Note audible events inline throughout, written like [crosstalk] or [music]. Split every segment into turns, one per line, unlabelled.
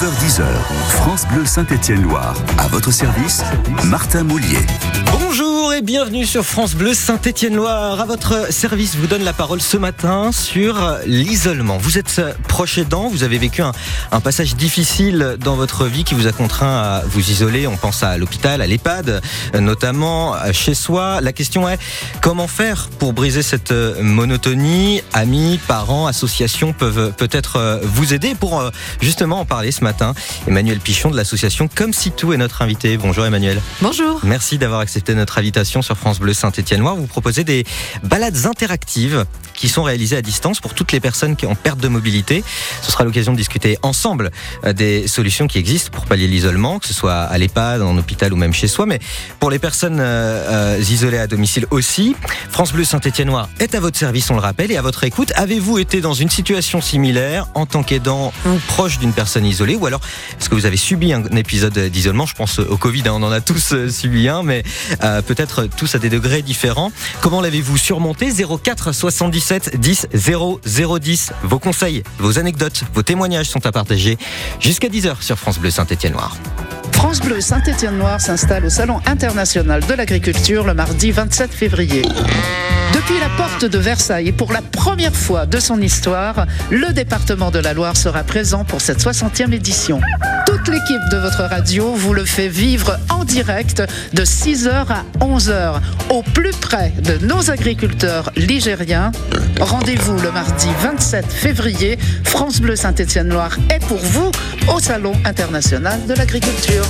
9h10h, France Bleu Saint-Étienne-Loire. À votre service, Martin Moulier.
Bonjour et bienvenue sur France Bleu Saint-Étienne-Loire. À votre service, vous donne la parole ce matin sur l'isolement. Vous êtes proche aidant, vous avez vécu un, un, passage difficile dans votre vie qui vous a contraint à vous isoler. On pense à l'hôpital, à l'EHPAD, notamment chez soi. La question est comment faire pour briser cette monotonie? Amis, parents, associations peuvent peut-être vous aider pour justement en parler ce matin. Emmanuel Pichon de l'association Comme si tout est notre invité. Bonjour Emmanuel.
Bonjour.
Merci d'avoir accepté notre invitation sur France Bleu Saint-Étienne-Loire. Vous proposez des balades interactives qui sont réalisées à distance pour toutes les personnes qui ont perte de mobilité. Ce sera l'occasion de discuter ensemble des solutions qui existent pour pallier l'isolement, que ce soit à l'EHPAD, en hôpital ou même chez soi, mais pour les personnes euh, isolées à domicile aussi. France Bleu Saint-Étienne-Loire est à votre service, on le rappelle, et à votre écoute. Avez-vous été dans une situation similaire en tant qu'aidant ou proche d'une personne isolée ou alors est-ce que vous avez subi un épisode d'isolement? Je pense au Covid, hein, on en a tous subi un, mais euh, peut-être tous à des degrés différents. Comment l'avez-vous surmonté? 04 77 10 00 10. Vos conseils, vos anecdotes, vos témoignages sont à partager jusqu'à 10h sur France Bleu Saint-Étienne-Loire.
France Bleu Saint-Étienne-Noir s'installe au Salon international de l'agriculture le mardi 27 février. Depuis la porte de Versailles pour la première fois de son histoire, le département de la Loire sera présent pour cette 60e édition. Toute l'équipe de votre radio vous le fait vivre en direct de 6h à 11h au plus près de nos agriculteurs ligériens. Rendez-vous le mardi 27 février. France Bleu Saint-Étienne-Loire est pour vous au Salon international de l'agriculture.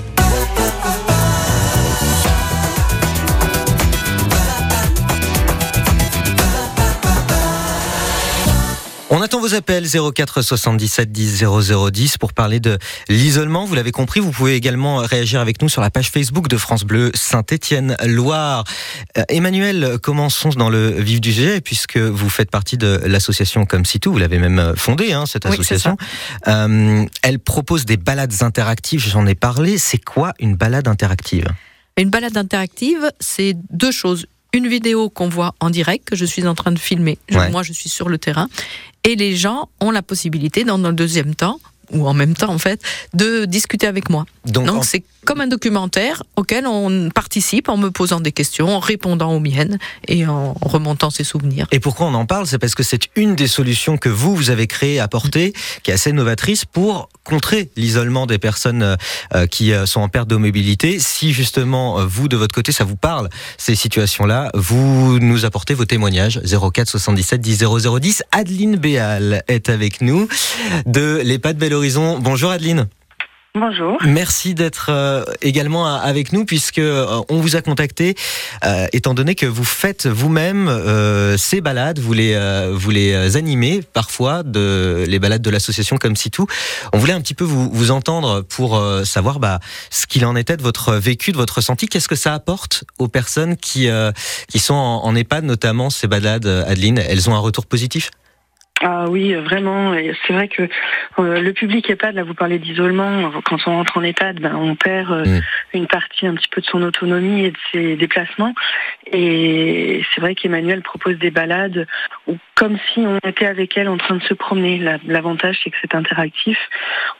On attend vos appels 04 77 10 00 10 pour parler de l'isolement. Vous l'avez compris, vous pouvez également réagir avec nous sur la page Facebook de France Bleu Saint-Étienne-Loire. Euh, Emmanuel, commençons dans le vif du sujet puisque vous faites partie de l'association Comme si tout. Vous l'avez même fondée, hein, cette association. Euh, elle propose des balades interactives. J'en ai parlé. C'est quoi une balade interactive?
Une balade interactive, c'est deux choses une vidéo qu'on voit en direct, que je suis en train de filmer.
Ouais.
Moi, je suis sur le terrain. Et les gens ont la possibilité, dans le deuxième temps, ou en même temps en fait, de discuter avec moi.
Donc,
Donc
en-
c'est comme un documentaire auquel on participe en me posant des questions, en répondant aux miennes et en remontant ses souvenirs.
Et pourquoi on en parle? C'est parce que c'est une des solutions que vous, vous avez créées, apportées, qui est assez novatrice pour contrer l'isolement des personnes euh, euh, qui euh, sont en perte de mobilité. Si justement, vous, de votre côté, ça vous parle, ces situations-là, vous nous apportez vos témoignages. 04 77 10 00 10. Adeline Béal est avec nous de l'EHPAD Bel Horizon. Bonjour Adeline.
Bonjour.
Merci d'être euh, également avec nous puisque euh, on vous a contacté euh, étant donné que vous faites vous-même ces balades, vous les vous les animez parfois de les balades de l'association comme si tout. On voulait un petit peu vous, entendre pour savoir bah, ce qu'il en était de votre vécu, de votre ressenti. Qu'est-ce que ça apporte aux personnes qui qui sont en, en EHPAD notamment ces balades, Adeline? Elles ont un retour positif?
Ah oui, vraiment. C'est vrai que euh, le public EHPAD, là vous parlez d'isolement, quand on rentre en EHPAD, ben, on perd euh,
Mm.
une partie un petit peu de son autonomie et de ses déplacements. Et c'est vrai qu'Emmanuel propose des balades où, comme si on était avec elle en train de se promener. La- L'avantage c'est que c'est interactif.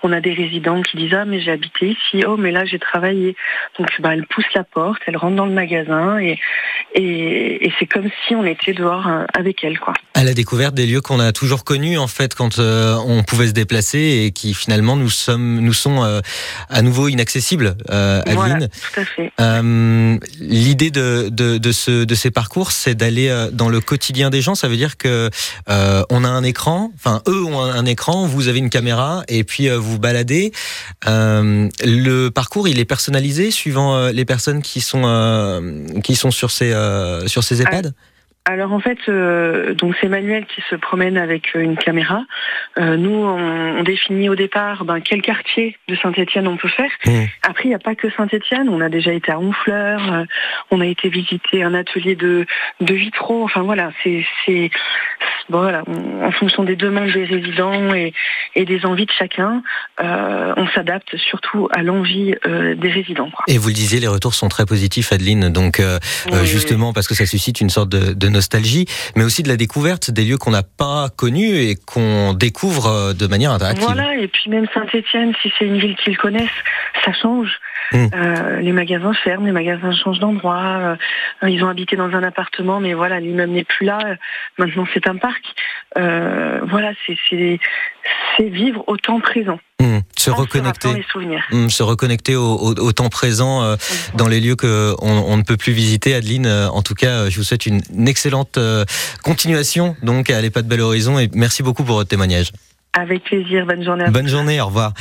On a des résidents qui disent ah mais j'ai habité ici, oh mais là j'ai travaillé. Donc bah, elle pousse la porte, elle rentre dans le magasin et, et, et c'est comme si on était dehors euh, avec elle quoi.
à la découverte des lieux qu'on a toujours connus en fait quand euh, on pouvait se déplacer et qui finalement nous sommes nous sont euh, à nouveau inaccessibles euh,
Voilà,
Adeline.
tout à fait.
Euh, L'idée de, de, de, ce, de ces parcours, c'est d'aller dans le quotidien des gens. Ça veut dire que on a un écran, enfin eux ont un, écran, vous avez une caméra et puis vous baladez. Le parcours, il est personnalisé suivant les personnes qui sont qui sont sur ces sur ces EHPAD.
Alors en fait, euh, donc c'est Manuel qui se promène avec euh, une caméra. Euh, nous, on, on définit au départ ben, quel quartier de Saint-Étienne on peut faire.
Mmh.
Après, il n'y a pas que Saint-Étienne. On a déjà été à Honfleur. euh, on a été visiter un atelier de, de vitraux. Enfin voilà, c'est bon, voilà. on- en fonction des demandes des résidents et, et des envies de chacun, euh, on s'adapte surtout à l'envie euh, des résidents. quoi.
Et vous le disiez, les retours sont très positifs, Adeline. Donc,
oui,
justement, parce que ça suscite une sorte de, de nostalgie, mais aussi de la découverte des lieux qu'on n'a pas connus et qu'on découvre euh, de manière interactive.
Voilà, et puis même Saint-Etienne, si c'est une ville qu'ils connaissent, ça change.
Mm.
Euh, les magasins ferment, les magasins changent d'endroit. euh, ils ont habité dans un appartement, mais voilà, l'immeuble n'est plus là. Maintenant, c'est un parc. Euh, voilà, c'est c'est vivre au temps présent.
Hmm, Se
en
reconnecter. Hmm, Se reconnecter au, au- au temps présent euh, dans les lieux que on, on ne peut plus visiter. Adeline, euh, en tout cas, euh, je vous souhaite une, une excellente euh, continuation donc à l'EHPAD Bel Horizon et merci beaucoup pour votre témoignage.
Avec plaisir. Bonne journée à vous.
Bonne journée, au revoir.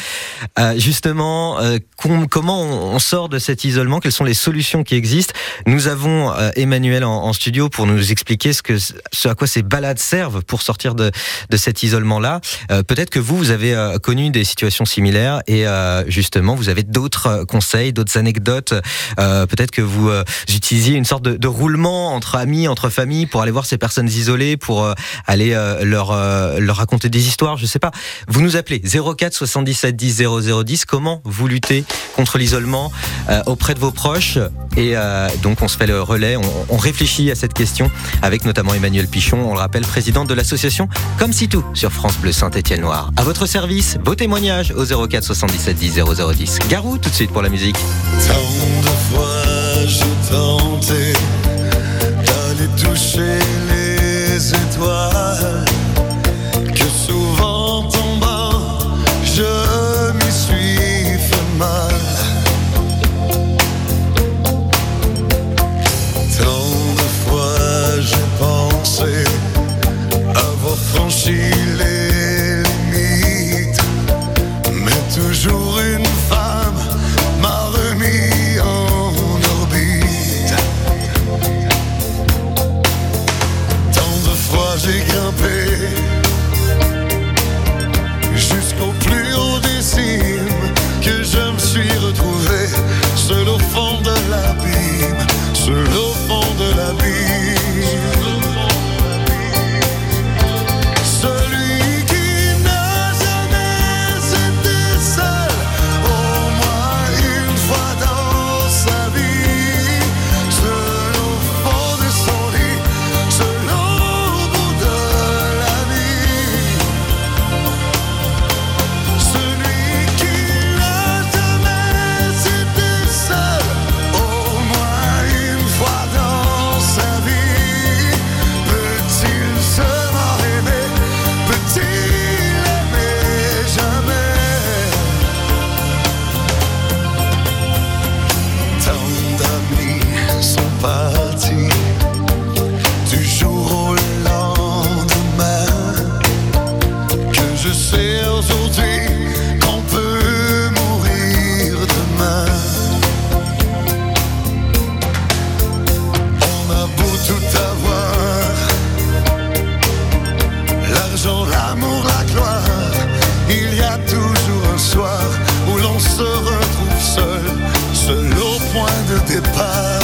Euh, justement, euh, com- comment on, sort de cet isolement? Quelles sont les solutions qui existent? Nous avons euh, Emmanuel en, en studio pour nous expliquer ce, que, ce à quoi ces balades servent pour sortir de, de cet isolement-là. Euh, Peut-être que vous, vous avez euh, connu des situations similaires et euh, justement, vous avez d'autres conseils, d'autres anecdotes. Peut-être que vous utilisiez une sorte de, de roulement entre amis, entre familles pour aller voir ces personnes isolées, pour aller leur, leur raconter des histoires. Je sais pas. Vous nous appelez 04 77 10 00 10. Comment vous luttez contre l'isolement euh, auprès de vos proches? Et euh, donc on se fait le relais, on, réfléchit à cette question avec notamment Emmanuel Pichon, on le rappelle, président de l'association Comme si tout sur France Bleu Saint-Étienne-Noir. À votre service, vos témoignages au 04 77 10 00 10. Garou tout de suite pour la musique.
Tant de fois d'aller toucher les étoiles see. De départ.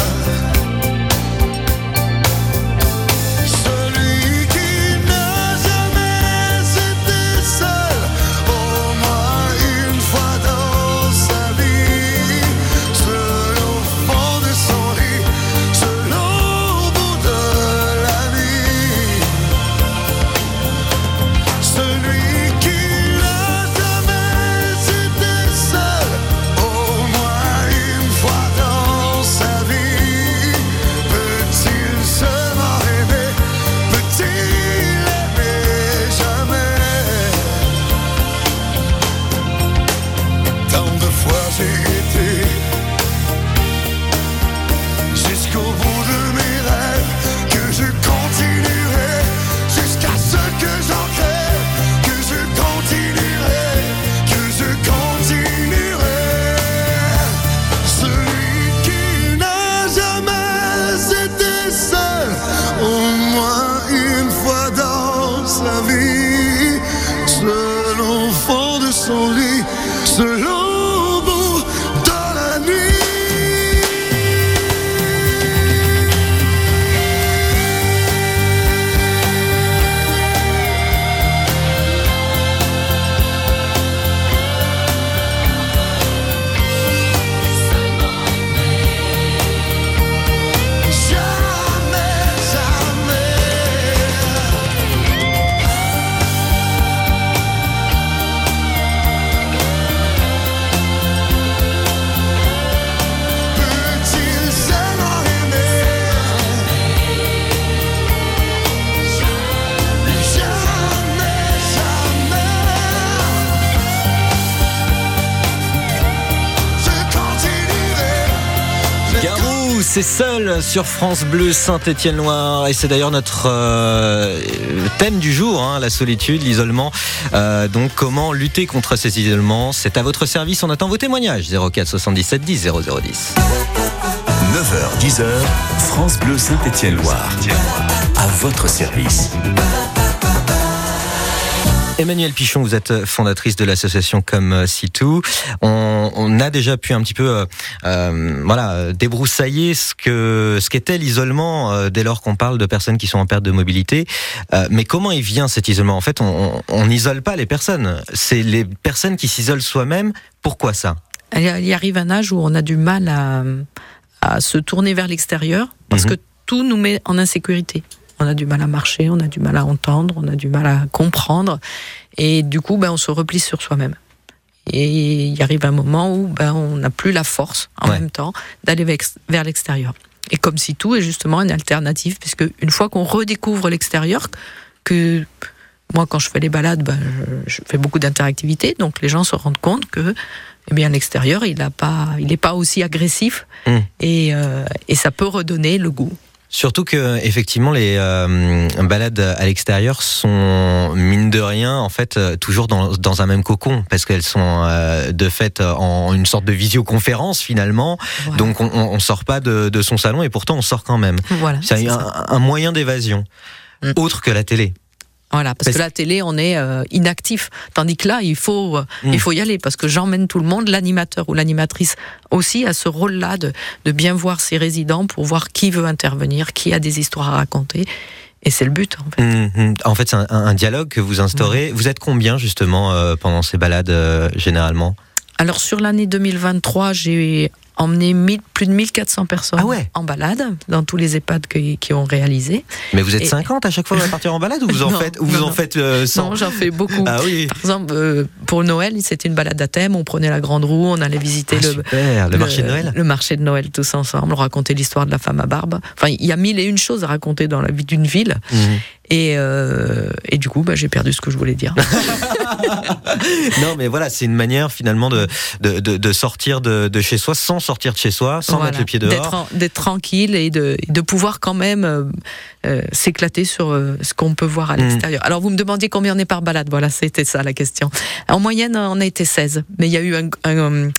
Sur France Bleu Saint-Étienne-Loire et c'est d'ailleurs notre euh, thème du jour, hein, la solitude, l'isolement. Euh, donc comment lutter contre ces isolements? C'est à votre service, on attend vos témoignages 04 77 10 0010.
9h, 10h, France Bleu Saint-Étienne-Loire. À votre service.
Emmanuel Pichon, vous êtes fondatrice de l'association Comme Sitou. On, on, a déjà pu un petit peu, euh, euh, voilà, débroussailler ce que ce qu'était l'isolement euh, dès lors qu'on parle de personnes qui sont en perte de mobilité. Euh, mais comment il vient cet isolement? En fait, on n'isole pas les personnes. C'est les personnes qui s'isolent soi-même. Pourquoi ça?
Il y arrive un âge où on a du mal à, à se tourner vers l'extérieur parce
Mhm.
que tout nous met en insécurité. On a du mal à marcher, on a du mal à entendre, on a du mal à comprendre. Et du coup, ben, on se replie sur soi-même. Et il arrive un moment où ben, on n'a plus la force, en
Ouais.
même temps, d'aller vers l'extérieur. Et comme si tout est justement une alternative, puisque une fois qu'on redécouvre l'extérieur, que moi, quand je fais les balades, ben, je, fais beaucoup d'interactivité, donc les gens se rendent compte que eh bien, l'extérieur, il n'est pas, il est pas aussi agressif
Mm.
et, euh, et ça peut redonner le goût.
Surtout que effectivement les euh, balades à l'extérieur sont mine de rien en fait euh, toujours dans, dans un même cocon parce qu'elles sont euh, de fait en une sorte de visioconférence finalement.
Voilà.
Donc on, on sort pas de, de son salon et pourtant on sort quand même.
voilà,
C'est un, un moyen d'évasion
Mm.
autre que la télé.
Voilà, parce,
parce-
que la télé, on est euh, inactif. Tandis que là, il faut, euh,
Mm.
il faut y aller parce que j'emmène tout le monde, l'animateur ou l'animatrice aussi a ce rôle-là de, de bien voir ses résidents pour voir qui veut intervenir, qui a des histoires à raconter. Et c'est le but, en fait.
Mm, mm. En fait c'est un, un dialogue que vous instaurez. Vous êtes combien justement euh, pendant ces balades généralement?
Alors, sur l'année 2023, j'ai emmené 1000 plus de 1400 personnes
Ah ouais.
en balade dans tous les EHPAD qui, qui ont réalisé.
Mais vous êtes
Et-
50 à chaque fois à partir en balade ou vous en [laughs]
Non,
faites ou vous
non,
en faites euh, 100
Non, j'en fais beaucoup.
Ah oui.
Par exemple, euh, pour Noël, c'était une balade à thème. On prenait la grande roue, on allait visiter
Ah,
le,
super, le marché de Noël.
Le marché de Noël tous ensemble, on racontait l'histoire de la femme à barbe. Enfin, il y a mille et une choses à raconter dans la vie d'une ville.
Mhm.
Et, euh, et du coup, bah, j'ai perdu ce que je voulais dire. [laughs]
Non, mais voilà, c'est une manière finalement de, de, de, de sortir de, de chez soi sans sortir de chez soi, sans
Voilà.
mettre le pied dehors.
D'être tranquille et de, de pouvoir quand même euh, euh, s'éclater sur euh, ce qu'on peut voir à
Mm.
l'extérieur. Alors, vous me demandiez combien on est par balade. Voilà, c'était ça la question. En moyenne, on a été 16. Mais il y a eu un. un,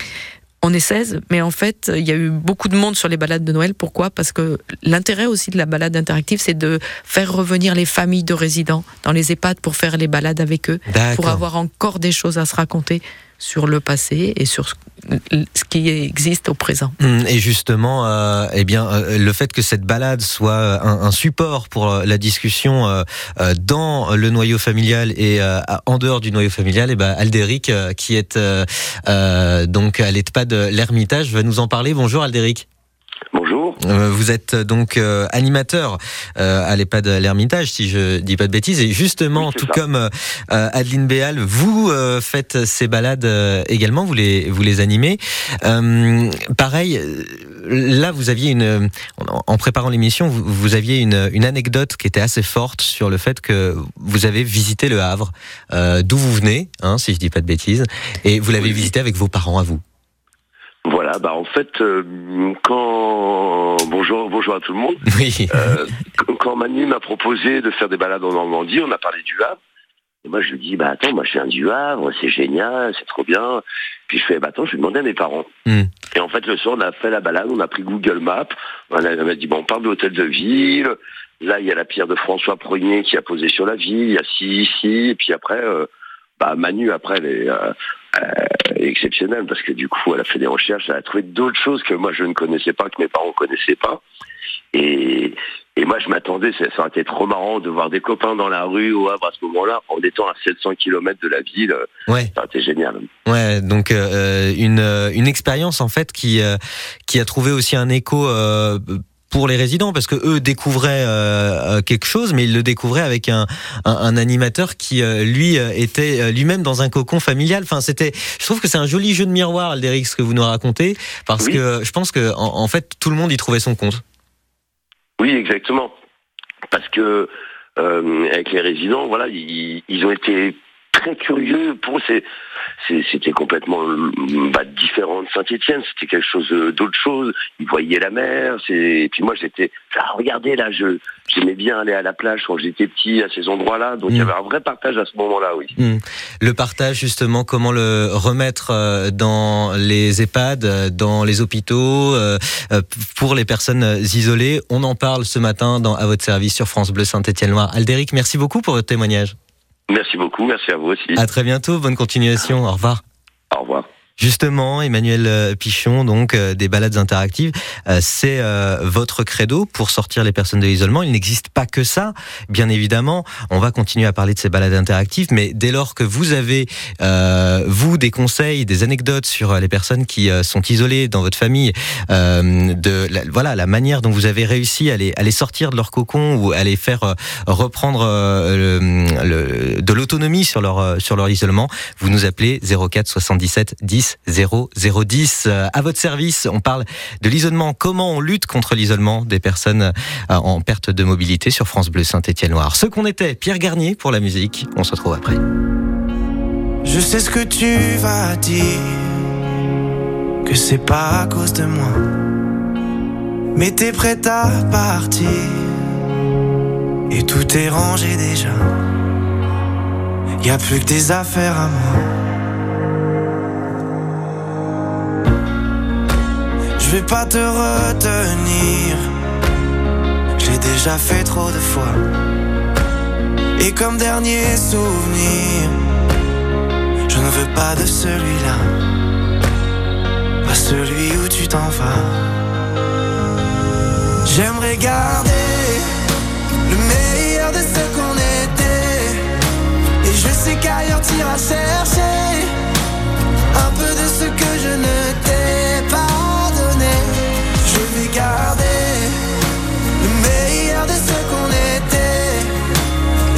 on est 16, mais en fait, il y a eu beaucoup de monde sur les balades de Noël. Pourquoi? Parce que l'intérêt aussi de la balade interactive, c'est de faire revenir les familles de résidents dans les EHPAD pour faire les balades avec eux, pour avoir encore des choses à se raconter sur le passé et sur ce qui existe au présent.
Hum, Et justement, euh, eh bien, euh, le fait que cette balade soit un, un support pour euh, la discussion euh, euh, dans le noyau familial et euh, en dehors du noyau familial, eh ben, Aldéric, euh, qui est euh, euh, donc à l'EHPAD l'Ermitage, va nous en parler. Bonjour Aldéric.
Bonjour.
Euh, Vous êtes euh, donc euh, animateur euh, à l'EHPAD l'Ermitage, si je dis pas de bêtises. Et justement,
Oui,
tout
ça.
comme euh, Adeline Béal, vous euh, faites ces balades euh, également, vous les, vous les animez. Euh, pareil, là, vous aviez une, en, en préparant l'émission, vous, vous aviez une, une anecdote qui était assez forte sur le fait que vous avez visité le Havre, euh, d'où vous venez, hein, si je dis pas de bêtises, et vous l'avez
Oui.
visité avec vos parents à vous.
Voilà, bah en fait, euh, quand bonjour, bonjour à tout le monde.
Oui.
Euh, quand Manu m'a proposé de faire des balades en Normandie, on a parlé du Havre. Et moi, je lui dis, bah attends, moi je viens du Havre, c'est génial, c'est trop bien. Puis je fais, bah attends, je vais demander à mes parents.
Hmm.
Et en fait, le soir, on a fait la balade, on a pris Google Maps, on a, on a dit, bon, on parle de l'hôtel de ville. Là, il y a la pierre de François Premier qui a posé sur la ville, il y a ci, ici, et puis après, euh, bah Manu, après, elle est, euh, euh, exceptionnelle parce que du coup, elle a fait des recherches, elle a trouvé d'autres choses que moi je ne connaissais pas, que mes parents ne connaissaient pas. Et, et moi, je m'attendais, ça, ça aurait été trop marrant de voir des copains dans la rue au Havre à ce moment-là, en étant à 700 km de la ville.
Ouais.
Ça aurait été génial.
Ouais, donc euh, une euh, une expérience en fait qui euh, qui a trouvé aussi un écho euh, pour les résidents parce que eux découvraient euh, euh, quelque chose, mais ils le découvraient avec un un, un animateur qui euh, lui euh, était lui-même dans un cocon familial. Enfin, c'était, je trouve que c'est un joli jeu de miroir, Aldéric, ce que vous nous racontez, parce
Oui.
que je pense que en, en fait tout le monde y trouvait son compte.
Oui, exactement. Parce que euh, avec les résidents, voilà, ils, ils ont été très curieux. Pour c'est- c'était complètement euh, bah, différent de Saint-Étienne. C'était quelque chose euh, d'autre chose. Ils voyaient la mer. c'est- Et puis moi, j'étais, ah, regardez là, je j'aimais bien aller à la plage quand j'étais petit à ces endroits-là. Donc il y
Mm.
avait un vrai partage à ce moment-là, oui.
Hmm. Le partage, justement, comment le remettre euh, dans les EHPAD, dans les hôpitaux, pour les personnes isolées? On en parle ce matin dans, à votre service sur France Bleu Saint-Étienne-Loire. Aldéric, merci beaucoup pour votre témoignage.
Merci beaucoup, merci à vous aussi.
À très bientôt, bonne continuation, au revoir.
Au revoir.
Justement, Emmanuel euh, Pichon, donc euh, des balades interactives, euh, c'est votre credo pour sortir les personnes de l'isolement. Il n'existe pas que ça, bien évidemment. On va continuer à parler de ces balades interactives, mais dès lors que vous avez vous des conseils, des anecdotes sur les personnes qui sont isolées dans votre famille, de la, voilà la manière dont vous avez réussi à les, à les sortir de leur cocon ou à les faire reprendre le- le- de l'autonomie sur leur sur leur isolement, vous nous appelez 04 77 10 0 010 Euh, à votre service. On parle de l'isolement, comment on lutte contre l'isolement des personnes euh, en perte de mobilité sur France Bleu Saint-Étienne-Loire? Ce qu'on était, Pierre Garnier pour la musique. On se retrouve après.
Je sais ce que tu vas dire, que c'est pas à cause de moi. Mais t'es prête à partir, et tout est rangé déjà. Y a plus que des affaires à moi. Je vais pas te retenir, j'ai déjà fait trop de fois. Et comme dernier souvenir. Je ne veux pas de celui-là, pas celui où tu t'en vas. J'aimerais garder le meilleur de ce qu'on était. Et je sais qu'ailleurs t'iras chercher un peu de ce que je ne. Je vais garder le meilleur de ce qu'on était.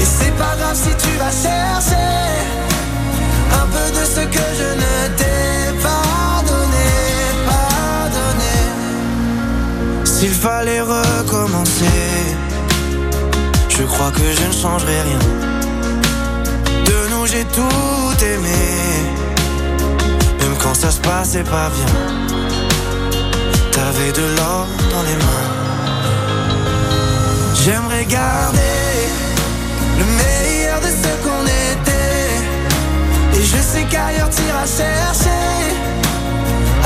Et c'est pas grave si tu vas chercher un peu de ce que je ne t'ai pas donné, pas donné. S'il fallait recommencer, je crois que je ne changerai rien. De nous j'ai tout aimé, même quand ça se passait pas bien. T'avais de l'or dans les mains. J'aimerais garder le meilleur de ce qu'on était. Et je sais qu'ailleurs t'iras chercher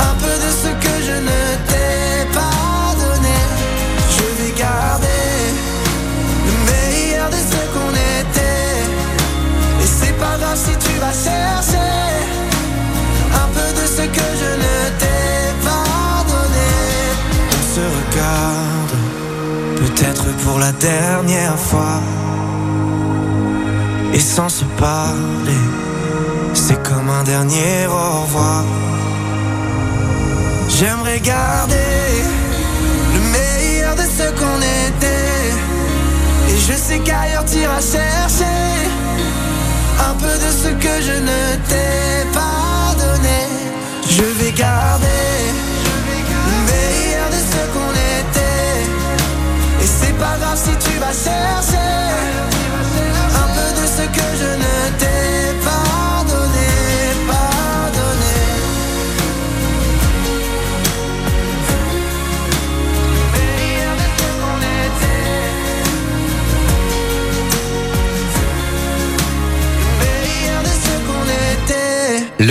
un peu de ce que je ne t'ai pas donné. Je vais garder le meilleur de ce qu'on était. Et c'est pas grave si tu vas chercher pour la dernière fois. Et sans se parler. C'est comme un dernier au revoir. J'aimerais garder le meilleur de ce qu'on était. Et je sais qu'ailleurs t'iras chercher un peu de ce que je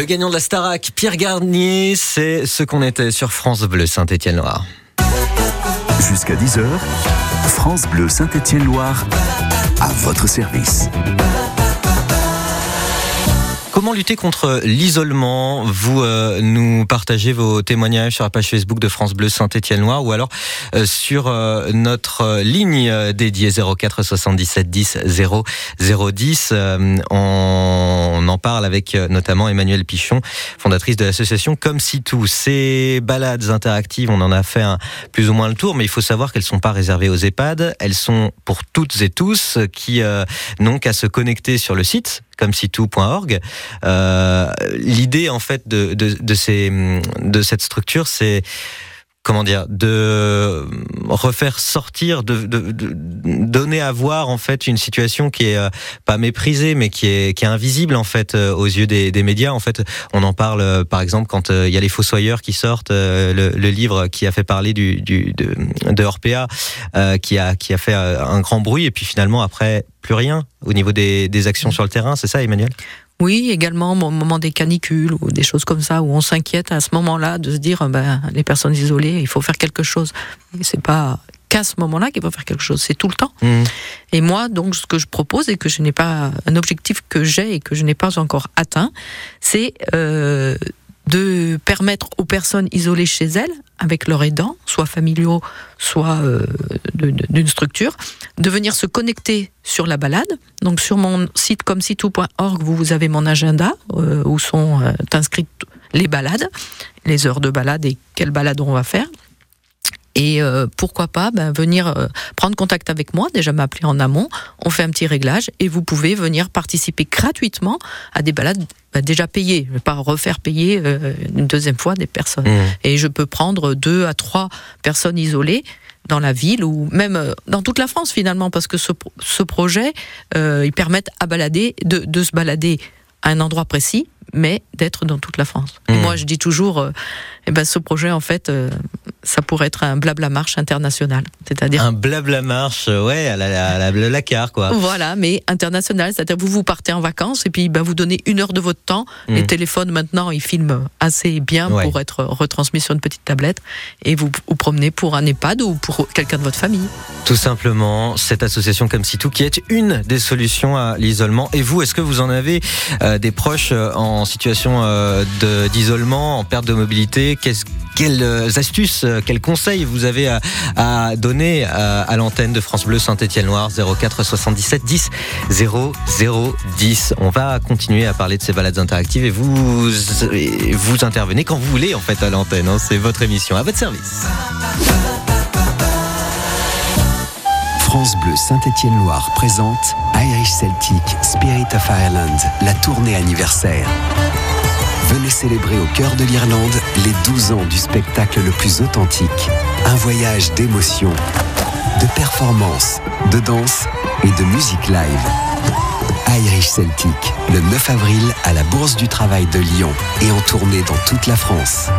Le
gagnant de la Starac, Pierre Garnier, c'est ce qu'on était sur France Bleu Saint-Étienne-Loire.
Jusqu'à 10h, France Bleu Saint-Étienne-Loire, à votre service.
Comment lutter contre l'isolement? Vous euh, nous partagez vos témoignages sur la page Facebook de France Bleu Saint-Étienne-Loire ou alors euh, sur euh, notre euh, ligne euh, dédiée 04 77 10 0 010. Euh, on en parle avec euh, notamment Emmanuel Pichon, fondatrice de l'association Comme si tout. Ces balades interactives, on en a fait un, plus ou moins le tour, mais il faut savoir qu'elles sont pas réservées aux EHPAD. Elles sont pour toutes et tous qui euh, n'ont qu'à se connecter sur le site comme si tout.org. Euh, L'idée en fait de, de, ces, de cette structure, c'est comment dire, de refaire sortir, de, de- de- donner à voir en fait une situation qui est euh, pas méprisée, mais qui est, qui est invisible en fait euh, aux yeux des, des médias. En fait, on en parle euh, par exemple quand il y a les Fossoyeurs qui sortent, le, le livre qui a fait parler du, du de, de Orpea, euh, qui a qui a fait un grand bruit, et puis finalement après plus rien au niveau des, des actions sur le terrain. C'est ça, Emmanuel?
Oui, également au moment des canicules ou des choses comme ça où on s'inquiète à ce moment-là de se dire ben, les personnes isolées, il faut faire quelque chose. C'est pas qu'à ce moment-là qu'il faut faire quelque chose, c'est tout le temps.
Mmh.
Et moi, donc, ce que je propose et que je n'ai pas un objectif que j'ai et que je n'ai pas encore atteint, c'est euh, de permettre aux personnes isolées chez elles, avec leurs aidants, soit familiaux, soit euh, d'une structure, de venir se connecter sur la balade. Donc sur mon site comme sitou.org, vous, vous avez mon agenda euh, où sont euh, inscrites les balades, les heures de balade et quelle balade on va faire. Et euh, pourquoi pas ben, venir euh, prendre contact avec moi, déjà m'appeler en amont, on fait un petit réglage et vous pouvez venir participer gratuitement à des balades ben, déjà payées. Je ne vais pas refaire payer euh, une deuxième fois des personnes.
Mmh.
Et je peux prendre deux à trois personnes isolées dans la ville ou même euh, dans toute la France finalement, parce que ce, ce projet, euh, il permet à balader, de, de se balader à un endroit précis, mais d'être dans toute la France. Et
Mmh.
moi, je dis toujours, euh, eh ben, ce projet, en fait, euh, ça pourrait être un blabla marche international. C'est-à-dire
Un blabla marche, ouais, à la, à la, car, quoi.
Voilà, mais international, c'est-à-dire vous vous partez en vacances et puis ben, vous donnez une heure de votre temps. Les
Mhm.
téléphones maintenant, ils filment assez bien
Ouais.
pour être retransmis sur une petite tablette et vous vous promenez pour un EHPAD ou pour quelqu'un de votre famille.
Tout simplement, cette association comme Sitou qui est une des solutions à l'isolement. Et vous, est-ce que vous en avez euh, des proches euh, en situation euh, d'isolement, en perte de mobilité? Quelles euh, astuces, euh, quels conseils vous avez à, à donner à, à l'antenne de France Bleu Saint-Étienne-Noir 04 77 10 00 10 On va continuer à parler de ces balades interactives et vous, vous intervenez quand vous voulez en fait à l'antenne. hein. C'est votre émission, à votre service.
France Bleu Saint-Étienne-Loire présente Irish Celtic Spirit of Ireland, la tournée anniversaire. Venez célébrer au cœur de l'Irlande les 12 ans du spectacle le plus authentique. Un voyage d'émotion, de performance, de danse et de musique live. Irish Celtic, le 9 avril à la Bourse du Travail de Lyon et en tournée dans toute la France.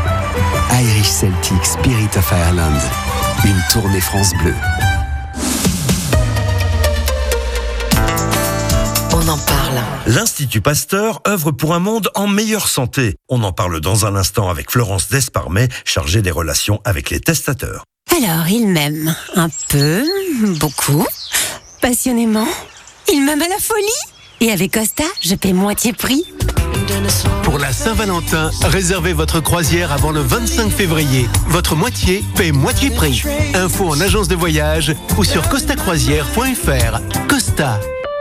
Irish Celtic Spirit of Ireland, une tournée France Bleu.
L'Institut Pasteur œuvre pour un monde en meilleure santé. On en parle dans un instant avec Florence Desparmet, chargée des relations avec les testateurs.
Alors, il m'aime. Un peu, beaucoup, passionnément. Il m'aime à la folie. Et avec Costa, je paie moitié prix.
Pour la Saint-Valentin, réservez votre croisière avant le 25 février. Votre moitié paie moitié prix. Info en agence de voyage ou sur costacroisière.fr. Costa.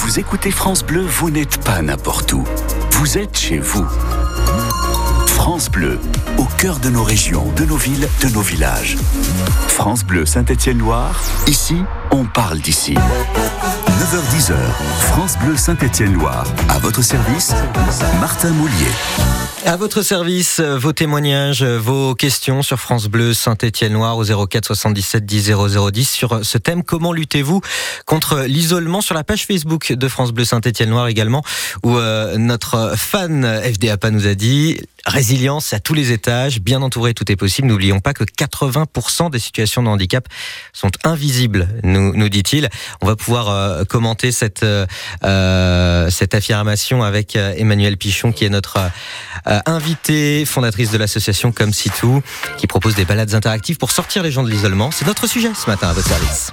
Vous écoutez France Bleu, vous n'êtes pas n'importe où. Vous êtes chez vous. France Bleu, au cœur de nos régions, de nos villes, de nos villages. France Bleu Saint-Étienne-Loire, ici, on parle d'ici. 9h10, France Bleu Saint-Étienne-Loire. À votre service, Martin Moulier.
À votre service, euh, vos témoignages, euh, vos questions sur France Bleu Saint-Étienne-Noir au 04 77 10 00 10 sur euh, ce thème. Comment luttez-vous contre l'isolement sur la page Facebook de France Bleu Saint-Étienne-Noir également où notre fan FDAPA nous a dit résilience à tous les étages, bien entouré, tout est possible. N'oublions pas que 80% des situations de handicap sont invisibles, nous, nous dit-il. On va pouvoir euh, commenter cette, euh, euh, cette affirmation avec Emmanuel Pichon qui est notre invitée, fondatrice de l'association Comme Si qui propose des balades interactives pour sortir les gens de l'isolement. C'est notre sujet ce matin à votre service.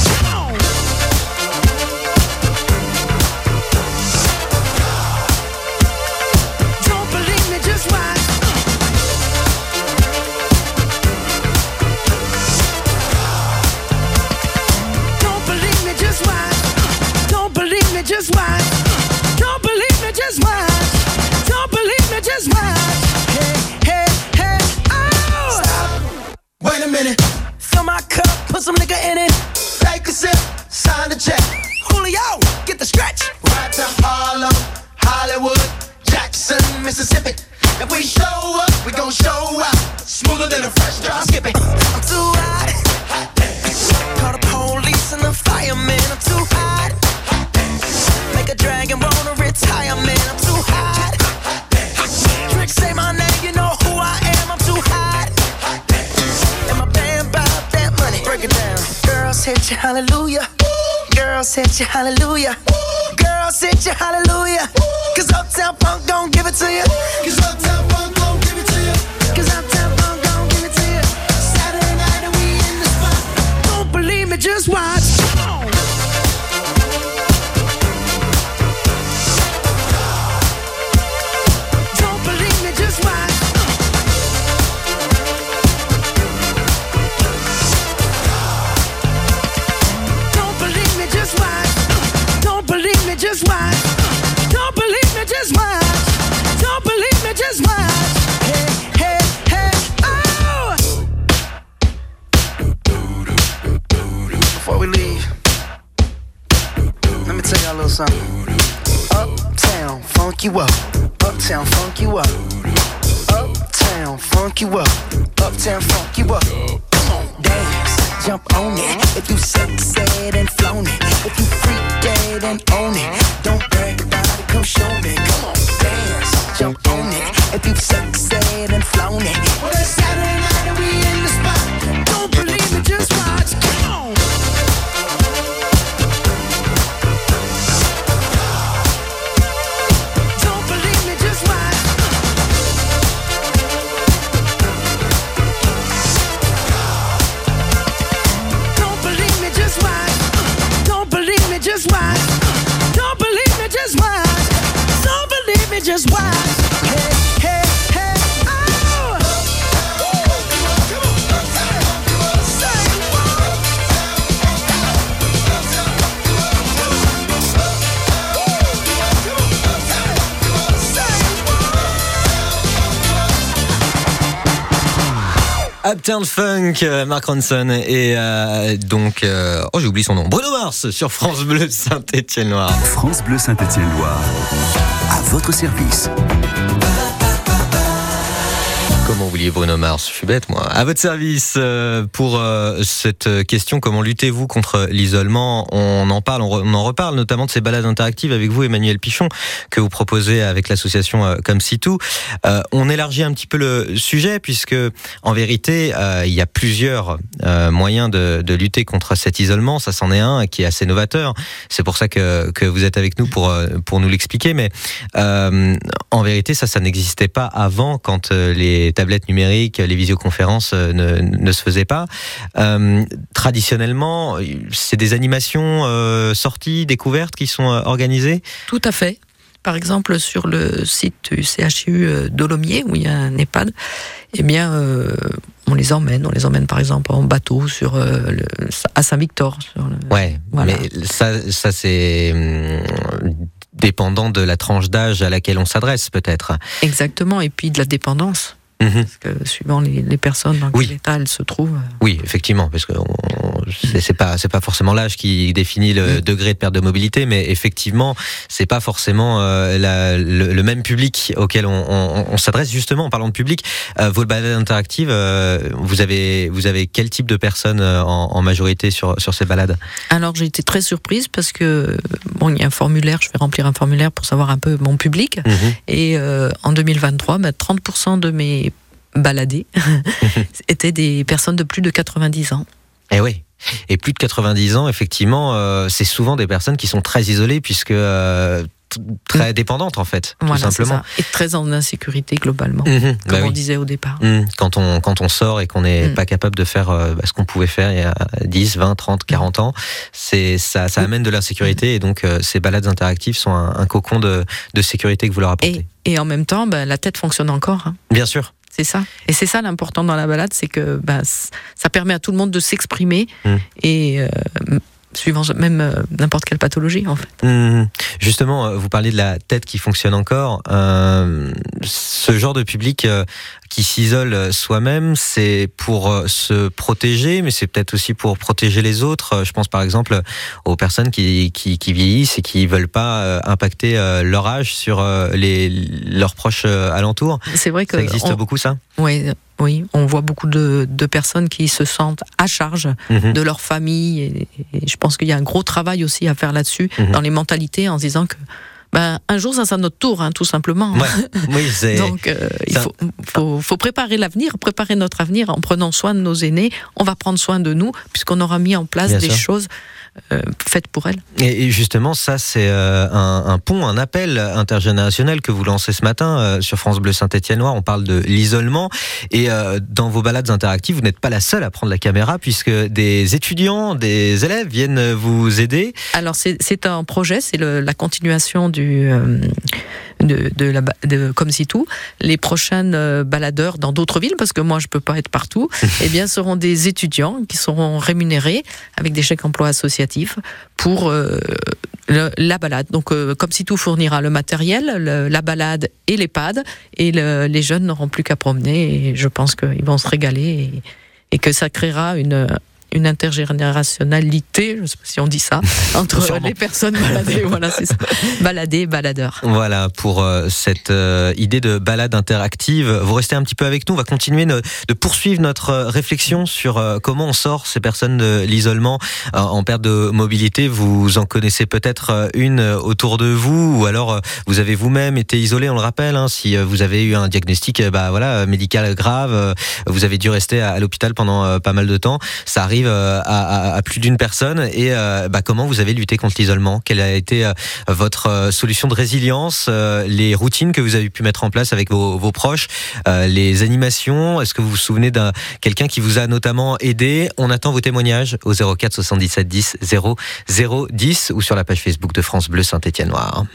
Uptown Funk,
euh, Mark Ronson et euh, donc euh, oh j'ai oublié son nom, Bruno Mars sur France Bleu Saint-Étienne-Loire.
France Bleu Saint-Étienne-Loire. À votre service.
Comment oublier Bruno Mars? Je suis bête, moi. À votre service euh, pour euh, cette question comment luttez-vous contre l'isolement? On en parle, on, en reparle, notamment de ces balades interactives avec vous, Emmanuel Pichon, que vous proposez avec l'association euh, Comme. Euh, on élargit un petit peu le sujet puisque, en vérité, il y a plusieurs moyens de, de lutter contre cet isolement. Ça, c'en est un qui est assez novateur. C'est pour ça que, que vous êtes avec nous pour pour nous l'expliquer. Mais en vérité, ça, ça n'existait pas avant quand les tablettes numériques, les visioconférences euh, ne, ne se faisaient pas. Euh, traditionnellement, c'est des animations euh, sorties, découvertes qui sont organisées?
Tout à fait. Par exemple, sur le site du CHU d'Olomiers, où il y a un EHPAD, eh bien, euh, on les emmène. On les emmène, par exemple, en bateau sur, euh, le- à Saint-Victor. le-
Ouais,
Voilà.
mais ça, ça c'est hum, dépendant de la tranche d'âge à laquelle on s'adresse, peut-être.
Exactement. Et puis de la dépendance.
Mhm.
Parce que suivant les, les personnes dans quel état elles se trouvent. euh,
Oui, effectivement, parce que c'est pas c'est pas forcément l'âge qui définit le degré de perte de mobilité, mais effectivement, c'est pas forcément euh, la- le, le même public auquel on, on- on s'adresse. Justement, en parlant de public, euh, vos balades interactives, euh, vous avez vous avez quel type de personnes en, en majorité sur sur ces balades
Alors j'ai été très surprise parce que bon, il y a un formulaire, je vais remplir un formulaire pour savoir un peu mon public.
Mhm.
Et en 2023, bah, 30% de mes baladés [laughs] étaient des personnes de plus de 90 ans.
Eh oui. Et plus de 90 ans, effectivement, euh, c'est souvent des personnes qui sont très isolées puisque euh, très dépendantes en fait, tout
Mm. Voilà,
simplement.
Et très en insécurité globalement,
Mhm,
comme
bah
on
oui.
disait au départ.
Mm, Quand on, quand on sort et qu'on n'est
Mm.
pas capable de faire euh, bah, ce qu'on pouvait faire il y a 10, 20, 30, 40 ans, c'est ça, ça amène de l'insécurité et donc euh, ces balades interactives sont un, un cocon de, de sécurité que vous leur apportez.
Et en même temps, bah, la tête fonctionne encore. hein.
Bien sûr.
C'est ça. Et c'est ça l'important dans la balade, c'est que bah, ça permet à tout le monde de s'exprimer
Mm.
et euh, suivant même euh, n'importe quelle pathologie en fait.
Hum, Justement, euh, vous parlez de la tête qui fonctionne encore. Euh, ce genre de public qui s'isole soi-même, c'est pour euh, se protéger, mais c'est peut-être aussi pour protéger les autres. Euh, Je pense par exemple aux personnes qui, qui, qui vieillissent et qui veulent pas euh, impacter euh, leur âge sur euh, les, leurs proches euh, alentours.
C'est vrai que
Ça existe
on-
beaucoup, ça?
Oui, oui, on voit beaucoup de, de personnes qui se sentent à charge
Mhm.
de leur famille. Et, et je pense qu'il y a un gros travail aussi à faire là-dessus,
Mhm.
dans les mentalités, en se disant que ben, un jour, ça sera notre tour, hein, tout simplement.
Ouais. Oui. [laughs]
Donc, euh, il faut, faut, faut préparer l'avenir, préparer notre avenir en prenant soin de nos aînés. On va prendre soin de nous, puisqu'on aura mis en place
Bien
des
sûr.
choses euh, faites pour elles.
Et justement, ça, c'est euh, un, un pont, un appel intergénérationnel que vous lancez ce matin euh, sur France Bleu Saint-Étienne-Noir. On parle de l'isolement. Et dans vos balades interactives, vous n'êtes pas la seule à prendre la caméra, puisque des étudiants, des élèves viennent vous aider.
Alors, c'est un projet, c'est la continuation du, euh, de, de, la, de Comme si tout. Les prochaines baladeurs dans d'autres villes, parce que moi, je peux pas être partout, [laughs] eh bien, seront des étudiants qui seront rémunérés avec des chèques emploi pour euh, la balade. Donc, euh, Comme si tout fournira le matériel, la balade et les et le- les jeunes n'auront plus qu'à promener, et je pense qu'ils vont se régaler, et que ça créera une une intergénérationnalité, je sais pas si on dit ça, [laughs] entre
Sûrement.
les personnes baladées, voilà, c'est ça. [laughs] Baladés et baladeurs.
Voilà pour euh, cette euh, idée de balade interactive. Vous restez un petit peu avec nous. On va continuer de, de poursuivre notre euh, réflexion sur euh, comment on sort ces personnes de l'isolement en perte de mobilité. Vous en connaissez peut-être une autour de vous, ou alors vous avez vous-même été isolé. On le rappelle, hein, si vous avez eu un diagnostic, bah voilà, médical grave, vous avez dû rester à, à l'hôpital pendant pas mal de temps. Ça arrive euh, à, plus d'une personne. Et euh, bah, comment vous avez lutté contre l'isolement? Quelle a été euh, votre solution de résilience, les routines que vous avez pu mettre en place avec vos, proches, les animations? Est-ce que vous vous souvenez d'un quelqu'un qui vous a notamment aidé? On attend vos témoignages au 04 77 10 0 0 10 ou sur la page Facebook de France Bleu Saint-Étienne Noir.